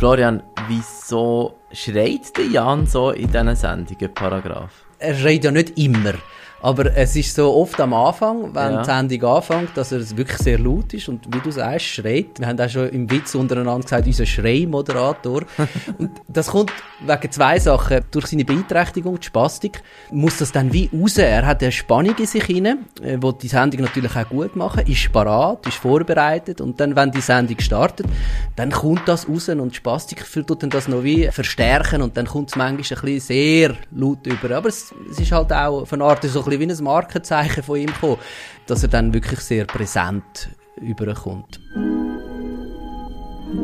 Florian, wieso schreit der Jan so in diesen Sendungen, Paragraph? Er schreit ja nicht immer. Aber es ist so oft am Anfang, wenn ja. die Sendung anfängt, dass er wirklich sehr laut ist und wie du sagst, schreit. Wir haben auch schon im Witz untereinander gesagt, unser Schreimoderator. und das kommt wegen zwei Sachen. Durch seine Beeinträchtigung, die Spastik, muss das dann wie raus. Er hat eine Spannung in sich hinein, äh, wo die Sendung natürlich auch gut machen, ist parat, ist vorbereitet und dann, wenn die Sendung startet, dann kommt das raus und die Spastik tut dann das noch wie verstärken und dann kommt es manchmal ein bisschen sehr laut über. Aber es, es ist halt auch von Art so ein bisschen wie ein Markenzeichen von ihm gekommen, dass er dann wirklich sehr präsent überkommt.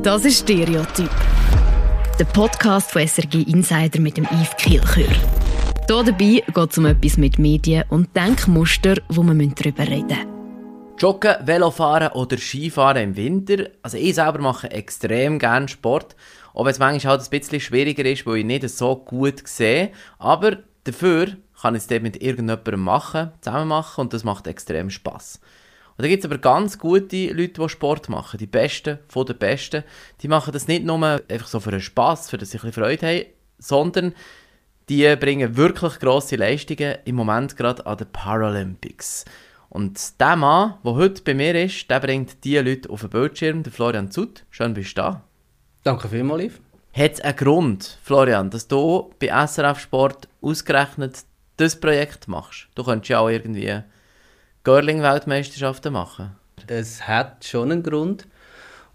Das ist Stereotyp. Der Podcast von SRG Insider mit dem Yves Kielchör. Hier dabei geht es um etwas mit Medien und Denkmuster, wo wir darüber reden müssen. Joggen, Velofahren oder Skifahren im Winter. Also ich selber mache extrem gerne Sport. Auch wenn es manchmal halt ein bisschen schwieriger ist, weil ich nicht so gut sehe. Aber dafür kann ich es dann mit irgendjemandem machen, zusammen machen und das macht extrem Spaß. Und da gibt es aber ganz gute Leute, die Sport machen. Die Besten von den Besten. Die machen das nicht nur einfach so für den Spass, für dass sie ein bisschen Freude haben, sondern die bringen wirklich grosse Leistungen im Moment gerade an den Paralympics. Und der Mann, der heute bei mir ist, der bringt diese Leute auf den Bildschirm, der Florian Zut. Schön, bist du da. Danke vielmals, Liv. Hat es einen Grund, Florian, dass du bei SRF Sport ausgerechnet das Projekt machst. Du könntest ja auch irgendwie Girling-Weltmeisterschaften machen. Es hat schon einen Grund.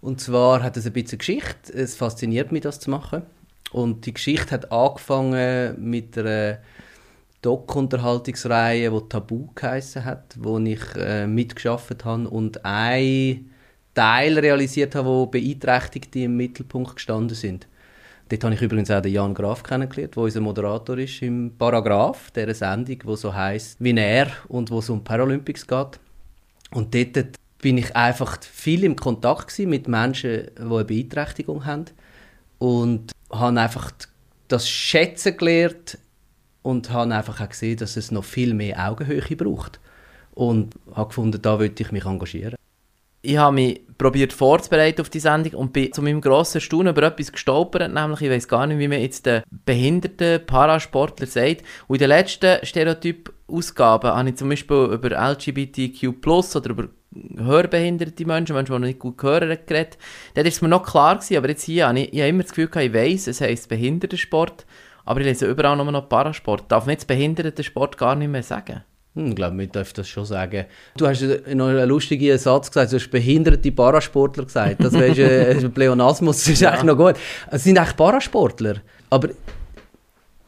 Und zwar hat es ein bisschen Geschichte. Es fasziniert mich, das zu machen. Und die Geschichte hat angefangen mit einer Doc-Unterhaltungsreihe, die Tabu geheissen hat, wo ich äh, mitgeschafft habe und ein Teil realisiert habe, wo Beeinträchtigte im Mittelpunkt gestanden sind. Dort habe ich übrigens auch den Jan Graf kennengelernt, der unser Moderator ist im Paragraph, dieser Sendung, wo so heißt wie er und wo es um Paralympics geht. Und dort bin ich einfach viel im Kontakt mit Menschen, die eine Beeinträchtigung haben. Und habe einfach das Schätzen gelernt und habe einfach auch gesehen, dass es noch viel mehr Augenhöhe braucht. Und habe gefunden, da wollte ich mich engagieren ich habe mich probiert vorzubereiten auf die Sendung und bin zu meinem grossen Staunen über etwas gestolpert, nämlich ich weiß gar nicht, wie man jetzt den behinderten Parasportler sagt. Und in den letzten Stereotyp-Ausgaben habe ich zum Beispiel über LGBTQ+, oder über hörbehinderte Menschen, Menschen, die nicht gut hören, geredet. Dort war es mir noch klar gewesen, aber jetzt hier habe ich, ich habe immer das Gefühl, ich weiss, es heisst Behindertensport, aber ich lese überall nur noch Parasport. Darf man jetzt Behindertensport gar nicht mehr sagen? Hm, ich glaube, man darf das schon sagen. Du hast noch einen lustigen Satz gesagt, du hast behinderte Parasportler gesagt. Das wäre ein Pleonasmus, das ist ja. eigentlich noch gut. Es sind eigentlich Parasportler. Aber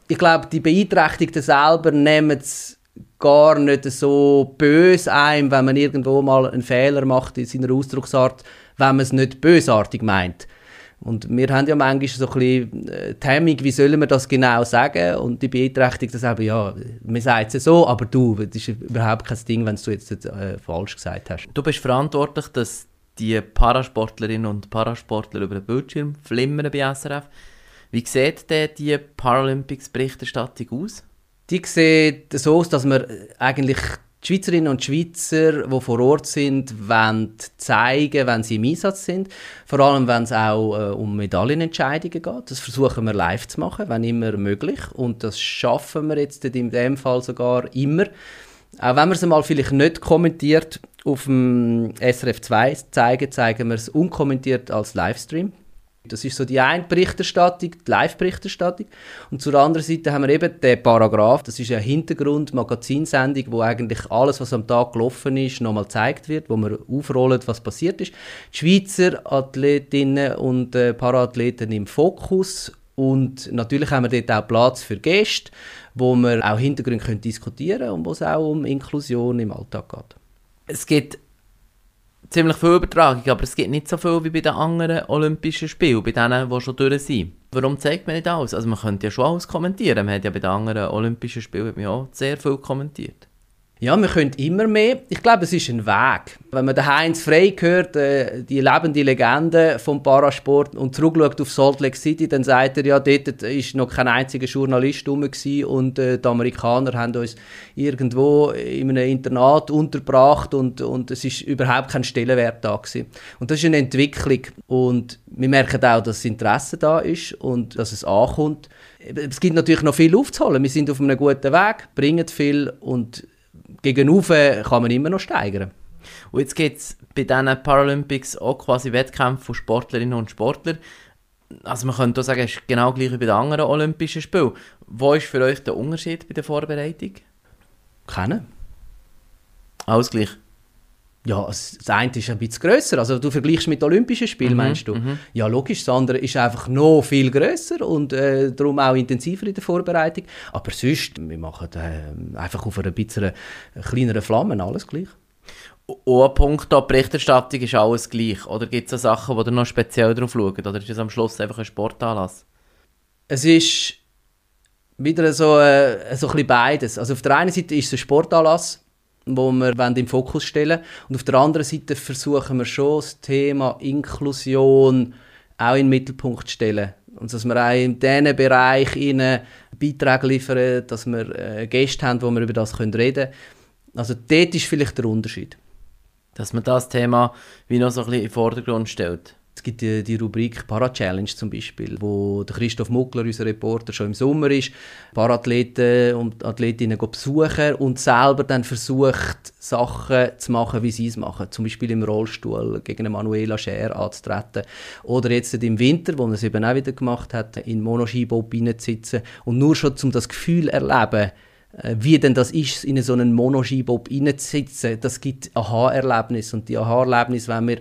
ich glaube, die Beeinträchtigten selber nehmen es gar nicht so böse ein, wenn man irgendwo mal einen Fehler macht in seiner Ausdrucksart, wenn man es nicht bösartig meint. Und wir haben ja manchmal so ein bisschen äh, die Hemmung, wie sollen wir das genau sagen? Und die Beeinträchtigung sagen, ja, man sagt es so, aber du, das ist überhaupt kein Ding, wenn du jetzt äh, falsch gesagt hast. Du bist verantwortlich, dass die Parasportlerinnen und Parasportler über den Bildschirm flimmern bei SRF. Wie sieht denn die Paralympics-Berichterstattung aus? Die sieht so aus, dass wir eigentlich die Schweizerinnen und Schweizer, die vor Ort sind, wollen zeigen, wenn sie im Einsatz sind. Vor allem, wenn es auch äh, um Medaillenentscheidungen geht. Das versuchen wir live zu machen, wenn immer möglich. Und das schaffen wir jetzt in dem Fall sogar immer. Auch wenn wir es mal vielleicht nicht kommentiert auf dem SRF 2 zeigen, zeigen wir es unkommentiert als Livestream. Das ist so die eine Berichterstattung, die Live-Berichterstattung. Und zur anderen Seite haben wir eben den Paragraph. Das ist eine Hintergrund-Magazinsendung, wo eigentlich alles, was am Tag gelaufen ist, nochmal gezeigt wird, wo wir aufrollen, was passiert ist. Die Schweizer Athletinnen und äh, Paraathleten im Fokus. Und natürlich haben wir dort auch Platz für Gäste, wo wir auch Hintergründe diskutieren können und wo es auch um Inklusion im Alltag geht. Es gibt ziemlich viel Übertragung, aber es gibt nicht so viel wie bei den anderen Olympischen Spielen, bei denen, die schon durch sind. Warum zeigt man nicht alles? Also man könnte ja schon alles kommentieren. Man hat ja bei den anderen Olympischen Spielen auch sehr viel kommentiert. Ja, wir können immer mehr. Ich glaube, es ist ein Weg. Wenn man den Heinz Frey hört, äh, die lebende Legende vom Parasport, und zurückschaut auf Salt Lake City, dann sagt er, ja, dort ist noch kein einziger Journalist rum und äh, die Amerikaner haben uns irgendwo in einem Internat untergebracht und, und es ist überhaupt kein Stellenwert da gewesen. Und das ist eine Entwicklung und wir merken auch, dass das Interesse da ist und dass es ankommt. Es gibt natürlich noch viel aufzuholen. Wir sind auf einem guten Weg, bringen viel und gegen kann man immer noch steigern. Und jetzt gibt es bei diesen Paralympics auch quasi Wettkämpfe von Sportlerinnen und Sportlern. Also man könnte auch sagen, es ist genau gleich wie bei den anderen Olympischen Spielen. Wo ist für euch der Unterschied bei der Vorbereitung? Kennen. Alles gleich? Ja, das eine ist ein bisschen grösser. Also du vergleichst mit Olympischen Spielen, mhm, meinst du? Mhm. Ja, logisch. Das andere ist einfach noch viel grösser und äh, darum auch intensiver in der Vorbereitung. Aber sonst, wir machen äh, einfach auf einer bisschen kleineren Flamme alles gleich. Ein Punkt der Berichterstattung ist alles gleich. Oder gibt es Sachen, wo ihr noch speziell drauf schaut? Oder ist es am Schluss einfach ein Sportanlass? Es ist wieder so, äh, so ein bisschen beides. Also auf der einen Seite ist es ein Sportanlass wo wir im Fokus stellen Und auf der anderen Seite versuchen wir schon, das Thema Inklusion auch in den Mittelpunkt zu stellen. Und dass wir auch in diesen Bereich ihnen Beiträge liefern, dass wir äh, Gäste haben, wo wir über das reden können. Also dort ist vielleicht der Unterschied. Dass man das Thema wie noch so ein bisschen in den Vordergrund stellt. Es gibt die, die Rubrik Para-Challenge zum Beispiel, wo der Christoph Muckler, unser Reporter, schon im Sommer ist, Parathleten und Athletinnen besuchen und selber dann versucht, Sachen zu machen, wie sie es machen. Zum Beispiel im Rollstuhl gegen Manuela Scher anzutreten. Oder jetzt im Winter, wo man es eben auch wieder gemacht hat, in Monoskibob reinzusitzen und nur schon um das Gefühl erleben, äh, wie denn das ist, in so einen Monoskibob reinzusitzen, das gibt Aha-Erlebnis. Und die Aha-Erlebnis wenn wir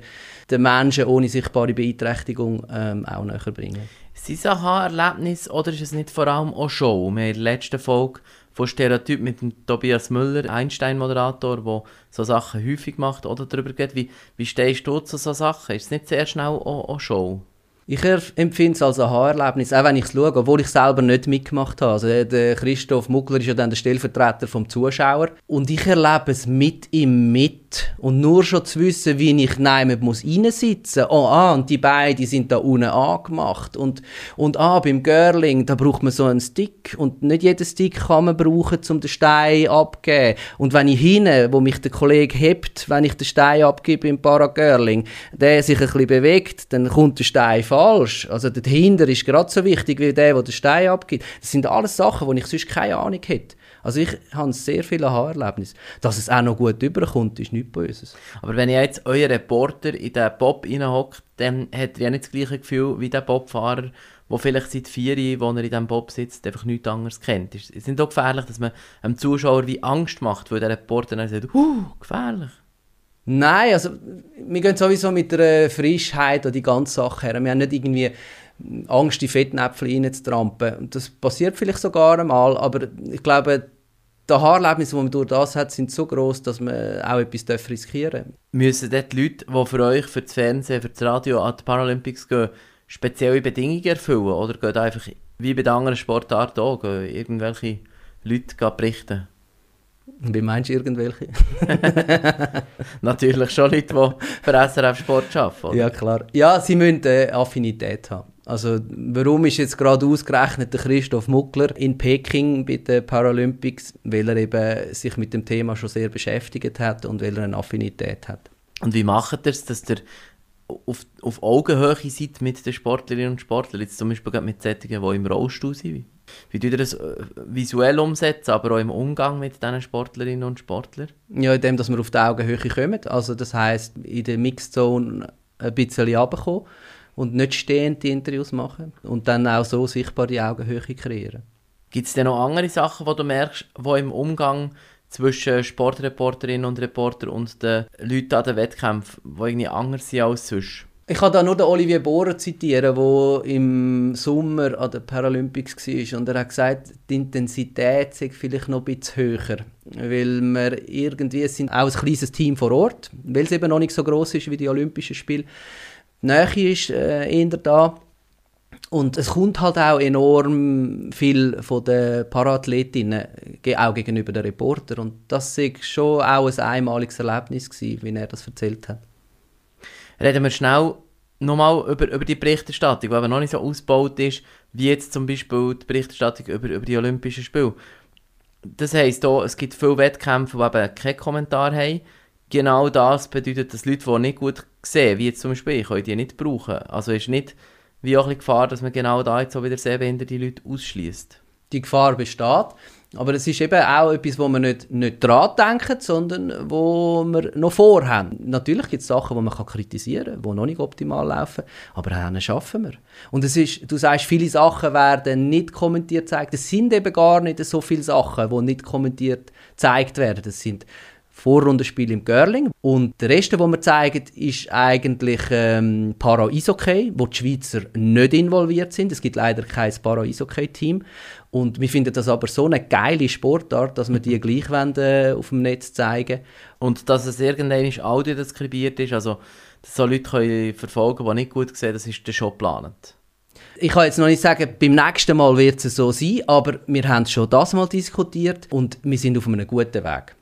den Menschen ohne sichtbare Beeinträchtigung ähm, auch näher bringen. Ist es Aha-Erlebnis oder ist es nicht vor allem auch Show? Wir haben in der letzten Folge von Stereotyp mit dem Tobias Müller, Einstein-Moderator, der so Sachen häufig macht oder darüber geht. Wie, wie stehst du zu so Sachen? Ist es nicht sehr schnell auch, auch Show? Ich empfinde es als ein Haarerlebnis, auch wenn ich es schaue, obwohl ich selber nicht mitgemacht habe. Also der Christoph Muckler ist ja dann der Stellvertreter vom Zuschauer und ich erlebe es mit ihm mit und nur schon zu wissen, wie ich nein muss reinsitzen. Oh ah, und die beiden sind da unten angemacht und und ah beim Girling da braucht man so einen Stick und nicht jeden Stick kann man brauchen, um den Stein abzugeben. Und wenn ich hinten, wo mich der Kollege hebt, wenn ich den Stein abgebe im Paragirling, der sich ein bisschen bewegt, dann kommt der Stein falsch. Also der dahinter ist gerade so wichtig wie der, der den Stein abgibt. Das sind alles Sachen, wo ich sonst keine Ahnung hätte. Also ich habe sehr viele Haarerlebnisse. Dass es auch noch gut überkommt, ist nichts Böses. Aber wenn ihr jetzt euer Reporter in den Bob reinhockt, dann hat er ja nicht das gleiche Gefühl wie der Bobfahrer, der vielleicht seit vier Jahren, wo er in diesem Bob sitzt, einfach nichts anderes kennt. Ist es nicht auch gefährlich, dass man einem Zuschauer wie Angst macht, weil der Reporter dann sagt, huh, gefährlich? Nein, also wir gehen sowieso mit der Frischheit an die ganze Sache her. Wir haben nicht irgendwie Angst, die Fettnäpfel reinzutrampen. Das passiert vielleicht sogar einmal, aber ich glaube, die Haarlebnisse, die man durch das hat, sind so groß, dass man auch etwas riskieren darf. Müssen dort die Leute, die für euch, für das Fernsehen, für das Radio an die Paralympics gehen, spezielle Bedingungen erfüllen? Oder gehen einfach, wie bei den anderen Sportarten auch, irgendwelche Leute berichten? Wie meinst du irgendwelche? Natürlich schon Leute, die für SRF Sport arbeiten. Oder? Ja, klar. Ja, sie müssen äh, Affinität haben. Also warum ist jetzt gerade ausgerechnet der Christoph Muckler in Peking bei den Paralympics? Weil er eben sich mit dem Thema schon sehr beschäftigt hat und weil er eine Affinität hat. Und wie macht er es, dass der auf, auf Augenhöhe seid mit den Sportlerinnen und Sportlern? Jetzt zum Beispiel mit solchen, die im Rollstuhl sind. Wie tut ihr das äh, visuell umsetzen, aber auch im Umgang mit diesen Sportlerinnen und Sportlern? Ja, indem dass wir auf die Augenhöhe kommen. Also das heisst, in der Mixed Zone ein bisschen runterkommen und nicht stehend die Interviews machen und dann auch so sichtbar die Augenhöhe kreieren. Gibt es denn noch andere Sachen, die du merkst, die im Umgang zwischen Sportreporterinnen und Reporter und den Leuten an den Wettkämpfen, die irgendwie anders sind als sonst? Ich kann da nur den Olivier Bohrer zitieren, der im Sommer an den Paralympics war. Und er hat gesagt, die Intensität sei vielleicht noch ein bisschen höher. Weil wir irgendwie, sind auch ein kleines Team vor Ort, weil es eben noch nicht so groß ist wie die Olympischen Spiele. Die Nähe ist äh, eher da. Und es kommt halt auch enorm viel von den Paraathletinnen, auch gegenüber den Reportern. Und das war schon auch ein einmaliges Erlebnis, gewesen, wie er das erzählt hat. Reden wir schnell nochmal über, über die Berichterstattung, die aber noch nicht so ausgebaut ist, wie jetzt zum Beispiel die Berichterstattung über, über die Olympischen Spiele. Das heisst, auch, es gibt viele Wettkämpfe, die eben keinen Kommentar haben. Genau das bedeutet, dass Leute, die nicht gut sehen, wie jetzt zum Beispiel ich, die nicht brauchen. Also ist nicht wie auch ein Gefahr, dass man genau da jetzt so wieder sehbehinderte Leute ausschließt. Die Gefahr besteht. Aber es ist eben auch etwas, wo wir nicht, nicht dran denken, sondern wo wir noch vorhaben. Natürlich gibt es Sachen, die man kann kritisieren kann, die noch nicht optimal laufen, aber dann schaffen wir. Und es ist, du sagst, viele Sachen werden nicht kommentiert gezeigt. Es sind eben gar nicht so viele Sachen, die nicht kommentiert gezeigt werden. Das sind Vorrundenspiel im Görling. Und der Rest, den wir zeigen, ist eigentlich ähm, Para-Eishockey, wo die Schweizer nicht involviert sind. Es gibt leider kein Para-Eishockey-Team. Und wir finden das aber so eine geile Sportart, dass wir die gleich wollen, äh, auf dem Netz zeigen Und dass es irgendwann Audio deskribiert ist, also dass so Leute können verfolgen die nicht gut sehen, das ist schon geplant. Ich kann jetzt noch nicht sagen, beim nächsten Mal wird es so sein, aber wir haben schon das mal diskutiert und wir sind auf einem guten Weg.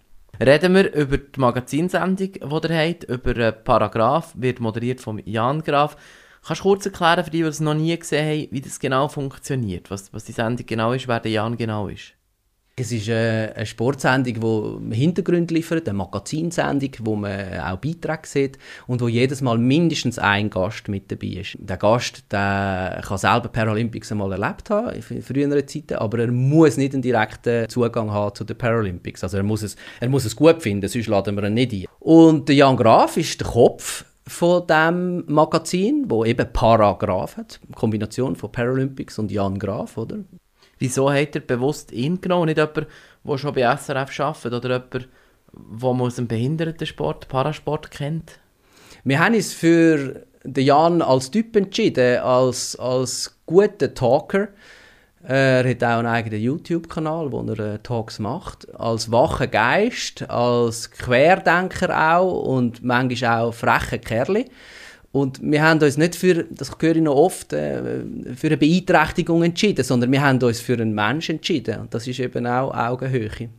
Reden wir über die Magazinsendung, die ihr habt, über Paragraph, wird moderiert von Jan Graf. Kannst du kurz erklären, für die, die es noch nie gesehen haben, wie das genau funktioniert, was, was die Sendung genau ist, wer der Jan genau ist? Es ist eine, eine Sportsendung, die Hintergrund liefert, eine Magazinsendung, wo man auch Beiträge sieht und wo jedes Mal mindestens ein Gast mit dabei ist. Der Gast der kann selber Paralympics einmal erlebt haben, in früheren Zeiten, aber er muss nicht einen direkten Zugang haben zu den Paralympics. Also er muss es, er muss es gut finden, sonst laden wir ihn nicht ein. Und Jan Graf ist der Kopf von dem Magazin, wo eben Paragraph hat, Kombination von Paralympics und Jan Graf, oder? Wieso hat er bewusst ihn genommen, nicht jemand, der schon bei SRF arbeitet oder jemand, der aus dem Behindertensport, Parasport kennt? Wir haben uns für Jan als Typ entschieden, als, als guter Talker. Er hat auch einen eigenen YouTube-Kanal, wo er äh, Talks macht. Als wacher Geist, als Querdenker auch und manchmal auch frecher Kerl. Und wir haben uns nicht für, das höre ich noch oft, äh, für eine Beeinträchtigung entschieden, sondern wir haben uns für einen Menschen entschieden. Und das ist eben auch Augenhöhe.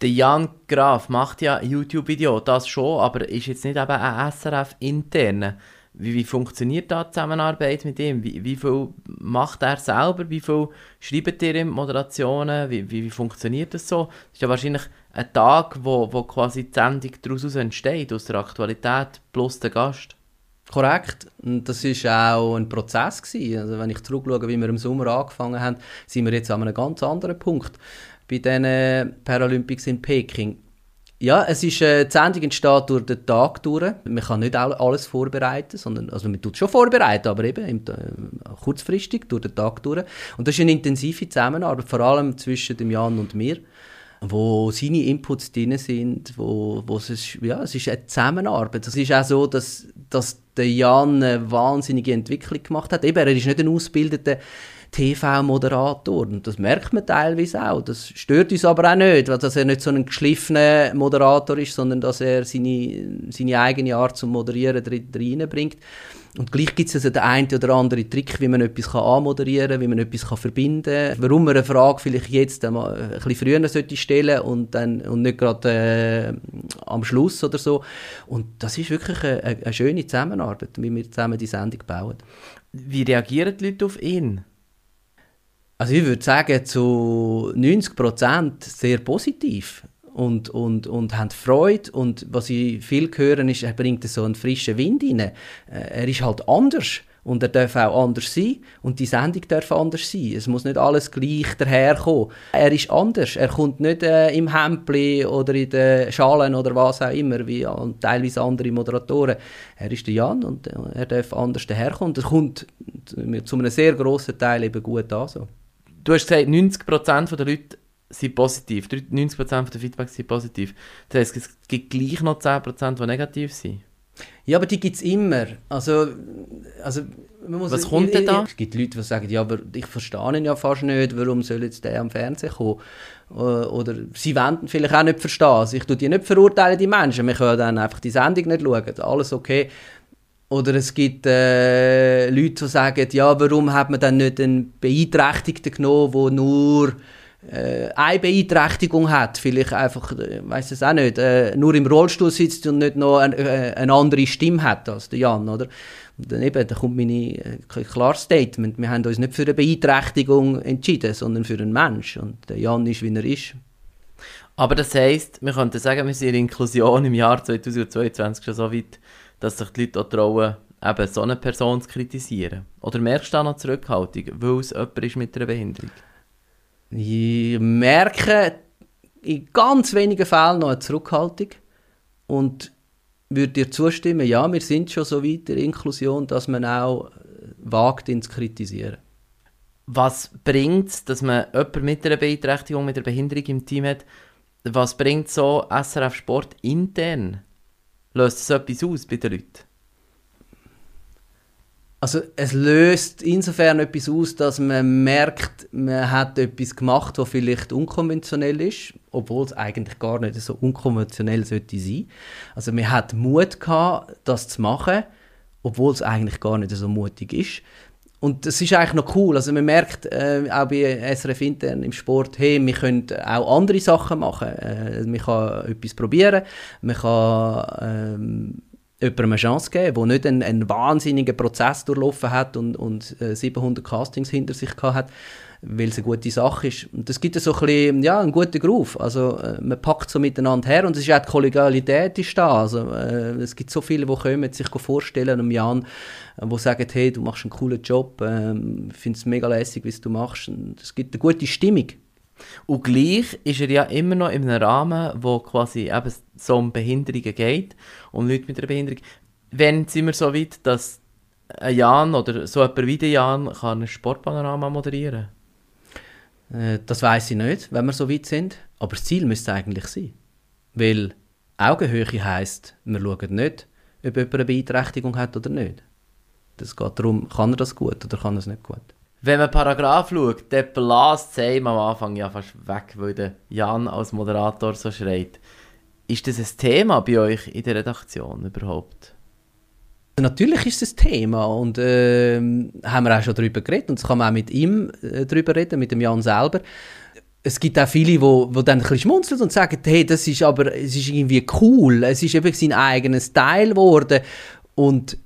Der Jan Graf macht ja YouTube-Video, das schon, aber ist jetzt nicht eben ein SRF-interne. Wie, wie, funktioniert da die Zusammenarbeit mit ihm? Wie, wie, viel macht er selber? Wie viel schreibt ihr ihm Moderationen? Wie, wie, wie, funktioniert das so? Das ist ja wahrscheinlich ein Tag, wo, wo quasi die Sendung daraus entsteht, aus der Aktualität plus der Gast. Korrekt. Und das war auch ein Prozess. Gewesen. Also wenn ich zurückschaue, wie wir im Sommer angefangen haben, sind wir jetzt an einem ganz anderen Punkt. Bei den Paralympics in Peking. Ja, es ist, äh, die Sendung entsteht durch den Tag durch. Man kann nicht alles vorbereiten, sondern, also man tut schon vorbereiten, aber eben im, äh, kurzfristig durch den Tag durch. Und das ist eine intensive Zusammenarbeit, vor allem zwischen dem Jan und mir wo seine Inputs drin sind, wo, wo es, ist, ja, es ist eine Zusammenarbeit. Es ist auch so, dass, dass der Jan eine wahnsinnige Entwicklung gemacht hat. Eben, er ist nicht ein ausgebildeter TV-Moderator. Und das merkt man teilweise auch. Das stört uns aber auch nicht, dass er nicht so ein geschliffener Moderator ist, sondern dass er seine, seine eigene Art zum Moderieren reinbringt. Und gleich gibt es also den einen oder anderen Trick, wie man etwas anmoderieren kann, wie man etwas verbinden kann. Warum man eine Frage vielleicht jetzt ein bisschen früher sollte stellen und, dann, und nicht gerade äh, am Schluss oder so. Und das ist wirklich eine, eine schöne Zusammenarbeit, wie wir zusammen die Sendung bauen. Wie reagieren die Leute auf ihn? Also ich würde sagen, zu 90 Prozent sehr positiv und, und, und haben Freude. Und was ich viel höre, ist, er bringt so einen frischen Wind rein. Äh, er ist halt anders. Und er darf auch anders sein. Und die Sendung darf anders sein. Es muss nicht alles gleich daherkommen. Er ist anders. Er kommt nicht äh, im Hempli oder in den Schalen oder was auch immer, wie teilweise andere Moderatoren. Er ist der Jan und äh, er darf anders daherkommen. Er kommt zu einem sehr grossen Teil eben gut an. So du hast gesagt, 90% der Leute sind positiv. 90% der Feedbacks sind positiv. Das heisst, es gibt gleich noch 10%, die negativ sind. Ja, aber die gibt es immer. Also, also, Was kommt denn da? Es gibt Leute, die sagen, ja, aber ich verstehe ihn ja fast nicht, warum soll jetzt der am Fernsehen kommen? Oder sie wollen vielleicht auch nicht verstehen. Also ich tue die nicht verurteilen, die Menschen. Wir können dann einfach die Sendung nicht schauen. Alles okay Oder es gibt äh, Leute, die sagen, ja, warum hat man dann nicht einen Beeinträchtigten genommen, der nur äh, eine Beeinträchtigung hat, vielleicht einfach, ich äh, weiß es auch nicht, äh, nur im Rollstuhl sitzt und nicht noch ein, äh, eine andere Stimme hat als der Jan, oder? Und dann eben, da kommt mein äh, klares Statement, wir haben uns nicht für eine Beeinträchtigung entschieden, sondern für einen Mensch und der Jan ist, wie er ist. Aber das heisst, wir könnten sagen, wir sind in Inklusion im Jahr 2022 schon so weit, dass sich die Leute auch trauen, eben so eine Person zu kritisieren? Oder merkst du da noch Zurückhaltung, weil es jemand ist mit einer Behinderung? Ich merke in ganz wenigen Fällen noch eine Zurückhaltung und würde dir zustimmen, ja, wir sind schon so weit in der Inklusion, dass man auch wagt, ihn zu kritisieren. Was bringt es, dass man jemanden mit einer Beeinträchtigung, mit einer Behinderung im Team hat? Was bringt so SRF Sport intern? Löst es etwas aus bei den Leuten? Also es löst insofern etwas aus, dass man merkt, man hat etwas gemacht, was vielleicht unkonventionell ist, obwohl es eigentlich gar nicht so unkonventionell sollte sein. Also man hat Mut gehabt, das zu machen, obwohl es eigentlich gar nicht so mutig ist. Und das ist eigentlich noch cool. Also man merkt äh, auch bei SRF intern im Sport, hey, wir können auch andere Sachen machen. Äh, man kann etwas probieren, man kann ähm, jemandem eine Chance geben, der nicht einen, einen wahnsinnigen Prozess durchlaufen hat und, und äh, 700 Castings hinter sich gehabt hat, weil es eine gute Sache ist. Und das gibt so ein bisschen, ja, einen guten Groove. Also äh, man packt so miteinander her und es ist auch die Kollegialität ist da. Also äh, es gibt so viele, die kommen, sich vorstellen einem Jan, äh, die sagen, hey, du machst einen coolen Job, äh, finde es mega lässig, wie du machst. Und es gibt eine gute Stimmung. Und gleich ist er ja immer noch in einem Rahmen, wo quasi eben so um Behinderungen geht, um Leute mit einer Behinderung. Wenn sind wir so weit, dass ein Jan oder so jemand wie der Jan kann ein Sportpanorama moderieren äh, Das weiß ich nicht, wenn wir so weit sind. Aber das Ziel müsste eigentlich sein. Weil Augenhöhe heisst, wir schauen nicht, ob jemand eine Beeinträchtigung hat oder nicht. Es geht darum, kann er das gut oder kann er es nicht gut. Wenn man Paragraph schaut, dann blast es am Anfang ja fast weg, weil der Jan als Moderator so schreit. Ist das ein Thema bei euch in der Redaktion überhaupt? Natürlich ist ein Thema und äh, haben wir auch schon darüber geredet und das kann man auch mit ihm äh, darüber reden, mit dem Jan selber. Es gibt auch viele, die wo, wo dann ein bisschen schmunzeln und sagen, hey, das ist aber es ist irgendwie cool, es ist eben sein eigenes Style geworden. Und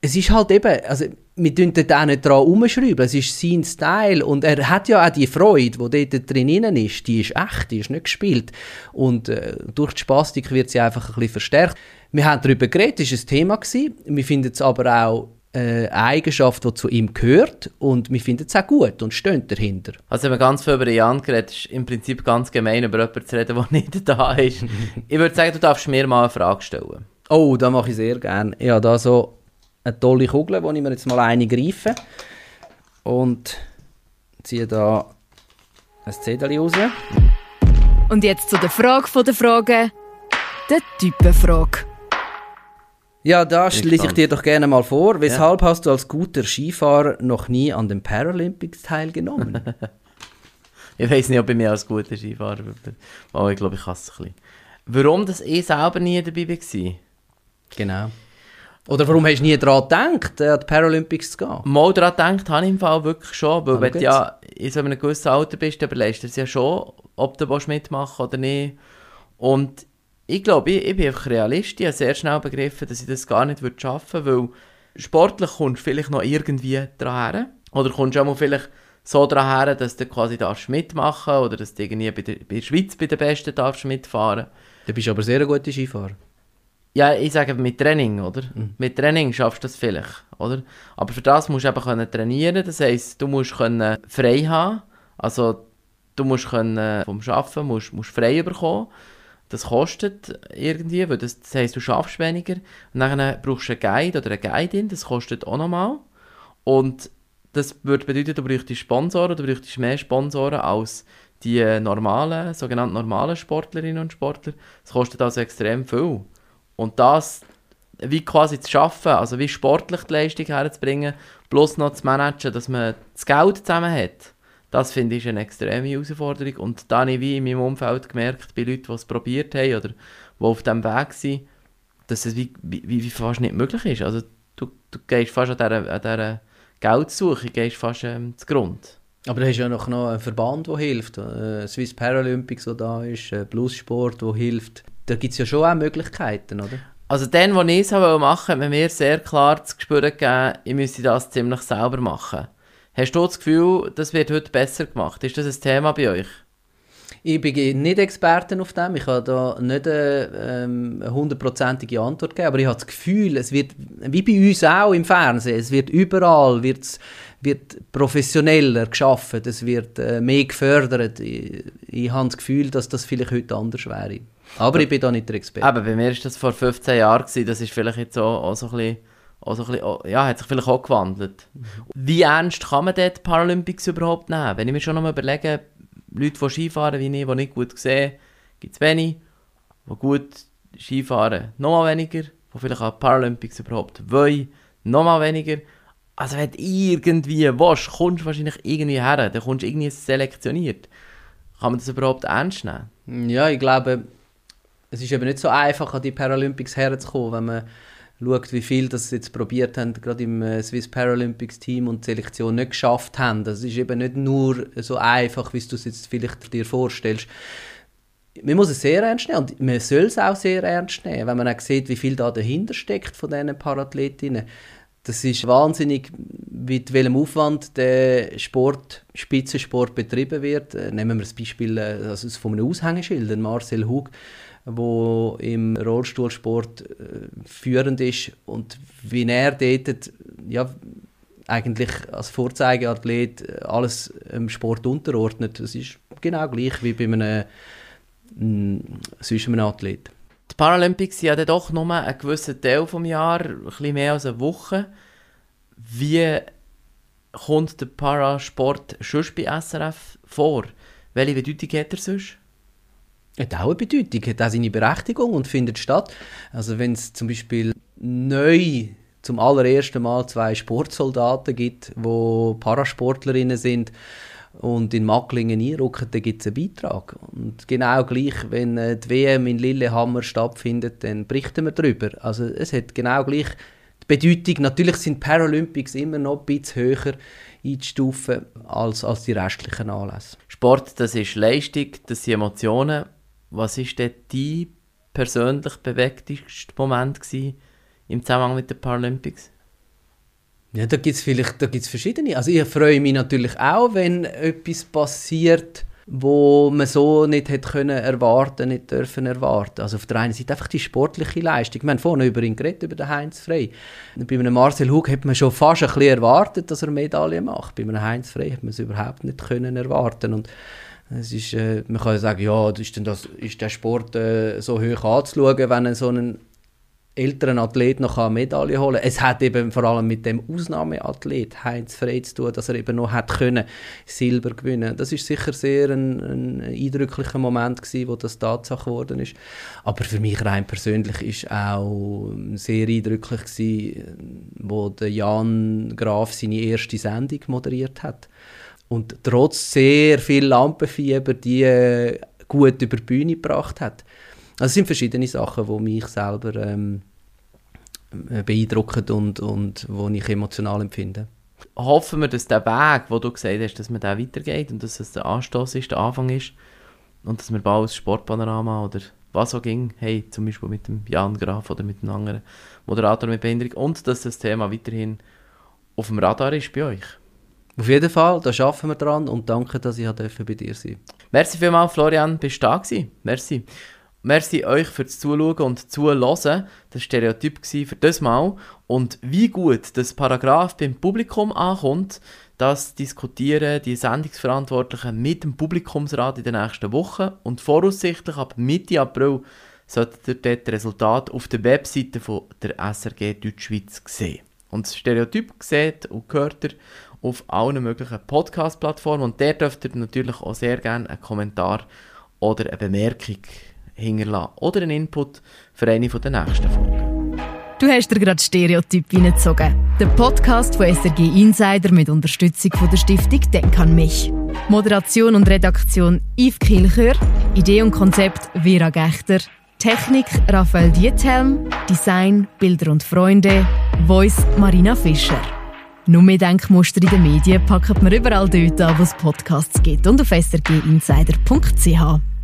es ist halt eben, also wir tun dort auch nicht dran herumschrauben, es ist sein Style und er hat ja auch die Freude, die dort drin ist, die ist echt, die ist nicht gespielt. Und äh, durch die Spastik wird sie einfach ein bisschen verstärkt. Wir haben darüber geredet, das war ein Thema, gewesen. wir finden es aber auch äh, eine Eigenschaft, die zu ihm gehört und wir finden es auch gut und stehen dahinter. Also wenn man ganz viel über Jan geredet, ist im Prinzip ganz gemein, über jemanden zu reden, der nicht da ist. ich würde sagen, du darfst mir mal eine Frage stellen. Oh, das mache ich sehr gerne. Ja, da so eine tolle Kugel, wo ich mir jetzt mal eine greife. Und ziehe da ein Zettel raus. Und jetzt zu der Frage der Fragen, der Typenfrage. Ja, da schließe ich dir doch gerne mal vor. Weshalb ja. hast du als guter Skifahrer noch nie an den Paralympics teilgenommen? ich weiß nicht, ob ich mir als guter Skifahrer bin. Aber ich glaube, ich hasse es ein bisschen. Warum dass ich selber nie dabei war? Genau. Oder warum hast du nie daran gedacht, an die Paralympics zu gehen? Mal daran gedacht habe ich im Fall wirklich schon, weil wenn du ja in so einem gewissen Alter bist, dann überlegst du es ja schon, ob du mitmachen oder nicht. Und ich glaube, ich, ich bin einfach Realist, ich habe sehr schnell begriffen, dass ich das gar nicht schaffen würde, weil sportlich kommst du vielleicht noch irgendwie dran her. Oder kommst du auch mal vielleicht so dran her, dass du quasi darfst mitmachen oder dass du irgendwie bei der, bei der Schweiz bei den Besten darfst mitfahren. Du bist aber sehr ein guter Skifahrer. Ja, ich sage mit Training, oder? Mhm. Mit Training schaffst du das vielleicht, oder? Aber für das musst du eben können trainieren. Das heisst, du musst können frei haben. Also du musst können vom Arbeiten musst, musst frei bekommen. Das kostet irgendwie, weil das, das heisst, du schaffst weniger. Und dann brauchst du einen Guide oder eine Guidin, das kostet auch nochmal. Und das würde bedeuten, du bräuchtest Sponsoren, du bräuchtest mehr Sponsoren als die normalen, sogenannten normalen Sportlerinnen und Sportler. Das kostet also extrem viel. Und das wie quasi zu schaffen, also wie sportlich die Leistung herzubringen, plus noch zu managen, dass man das Geld zusammen hat, das finde ich eine extreme Herausforderung. Und da habe ich wie in meinem Umfeld gemerkt, bei Leuten, die es probiert haben oder die auf diesem Weg sind, dass es wie, wie, wie fast nicht möglich ist. Also du gehst fast an dieser, an dieser Geldsuche, gehst fast ähm, Grund. Aber da hast ja noch, noch einen Verband, der hilft. Äh, Swiss Paralympics, der da ist, äh, Plussport, der hilft. Da gibt es ja schon auch Möglichkeiten, oder? Also den, den ich es machen wollte, hat mir sehr klar zu spüren gegeben, ich müsste das ziemlich selber machen. Hast du das Gefühl, das wird heute besser gemacht? Ist das ein Thema bei euch? Ich bin nicht Experte auf dem. Ich habe da nicht ähm, eine hundertprozentige Antwort gegeben, aber ich habe das Gefühl, es wird, wie bei uns auch im Fernsehen, es wird überall wird's, wird professioneller geschaffen, es wird äh, mehr gefördert. Ich, ich habe das Gefühl, dass das vielleicht heute anders wäre. Aber ich bin da nicht der Experte. Aber bei mir war das vor 15 Jahren, gewesen. das ist vielleicht jetzt auch, auch so ein bisschen auch so ein bisschen, ja, hat sich vielleicht auch gewandelt. Wie ernst kann man dort die Paralympics überhaupt nehmen? Wenn ich mir schon noch mal überlege, Leute, die Skifahren wie ich, die nicht gut sehen, gibt es wenig. Die gut Skifahren, noch mal weniger. Die vielleicht auch Paralympics überhaupt wollen, noch mal weniger. Also wenn du irgendwie willst, kommst du wahrscheinlich irgendwie her, dann kommst du irgendwie selektioniert. Kann man das überhaupt ernst nehmen? Ja, ich glaube, es ist eben nicht so einfach, an die Paralympics herzukommen, wenn man schaut, wie viel das jetzt probiert haben, gerade im äh, Swiss Paralympics Team und die Selektion nicht geschafft haben. Das ist eben nicht nur so einfach, wie du es jetzt vielleicht dir vorstellst. Man muss es sehr ernst nehmen und man soll es auch sehr ernst nehmen, wenn man auch sieht, wie viel da dahinter steckt von diesen Parathletinnen. Das ist wahnsinnig, mit welchem Aufwand der Sport, Spitzensport betrieben wird. Äh, nehmen wir das Beispiel äh, also von einem Aushängeschild, Marcel Hug wo im Rollstuhlsport äh, führend ist und wie er dort ja, eigentlich als Vorzeigeathlet äh, alles im Sport unterordnet. Das ist genau gleich wie bei einem, mm, sonst einem Athlet. Die Paralympics sind ja doch nur einen gewissen Teil des Jahres, ein bisschen mehr als eine Woche. Wie kommt der Parasport sonst bei SRF vor? Welche Bedeutung hat er sonst? Hat auch eine Bedeutung, hat auch seine Berechtigung und findet statt. Also wenn es zum Beispiel neu zum allerersten Mal zwei Sportsoldaten gibt, wo Parasportlerinnen sind und in Macklingen einrücken, dann gibt es einen Beitrag. Und genau gleich, wenn äh, die WM in Lillehammer stattfindet, dann berichten wir darüber. Also es hat genau gleich die Bedeutung. Natürlich sind Paralympics immer noch ein bisschen höher einzustufen als, als die restlichen Anlässe. Sport, das ist Leistung, das sind Emotionen was ist denn dein persönlich bewegteste Moment im Zusammenhang mit den Paralympics? Ja, da gibt es vielleicht da gibt's verschiedene. Also ich freue mich natürlich auch, wenn etwas passiert, wo man so nicht hätte können erwarten, nicht dürfen erwarten. Also auf der einen Seite einfach die sportliche Leistung. Wir haben vorhin über ihn geredet, über den Heinz Frey. Bei einem Marcel Hug hat man schon fast ein bisschen erwartet, dass er Medaille macht. Bei einem Heinz Frey hat man es überhaupt nicht können erwarten. Und es ist, äh, man kann ja sagen, ja, ist, denn das, ist der Sport äh, so hoch anzuschauen, wenn so ein älteren Athlet noch eine Medaille holen kann. Es hat eben vor allem mit dem Ausnahmeathlet Heinz Frey zu tun, dass er eben noch hat können Silber gewinnen. Das ist sicher sehr ein, ein eindrücklicher Moment gewesen, wo das Tatsache geworden ist. Aber für mich rein persönlich ist auch sehr eindrücklich gewesen, wo der Jan Graf seine erste Sendung moderiert hat und trotz sehr viel Lampenfieber die äh, gut über die Bühne gebracht hat. Also es sind verschiedene Sachen, die mich selber ähm, äh, beeindrucken und, und wo ich emotional empfinde. Hoffen wir, dass der Weg, wo du gesagt hast, dass man da weitergeht und dass es der Anstoß ist, der Anfang ist und dass wir bald das Sportpanorama oder was auch ging, hey, zum Beispiel mit dem Jan Graf oder mit einem anderen Moderator mit Behinderung und dass das Thema weiterhin auf dem Radar ist bei euch. Auf jeden Fall, da arbeiten wir dran und danke, dass ich bei dir sein Merci vielmals, Florian, bist du da gewesen. Merci. Merci euch fürs Zuschauen und Zuhören. Das war Stereotyp für das Mal. Und wie gut das Paragraph beim Publikum ankommt, das diskutieren die Sendungsverantwortlichen mit dem Publikumsrat in den nächsten Wochen. Und voraussichtlich ab Mitte April solltet ihr dort Resultat auf der Webseite von der SRG Deutschschweiz sehen. Und das Stereotyp seht und hört ihr auf allen möglichen Podcast-Plattformen. Und der dürft ihr natürlich auch sehr gerne einen Kommentar oder eine Bemerkung hinterlassen oder einen Input für eine der nächsten Folgen. Du hast dir gerade Stereotyp hineingezogen. Der Podcast von SRG Insider mit Unterstützung von der Stiftung Denk an mich. Moderation und Redaktion Yves Kilchör, Idee und Konzept Vera Gechter, Technik Raphael Diethelm, Design Bilder und Freunde, Voice Marina Fischer. Nur mehr Denkmuster in den Medien packen wir überall dort an, wo es Podcasts gibt und auf srginsider.ch.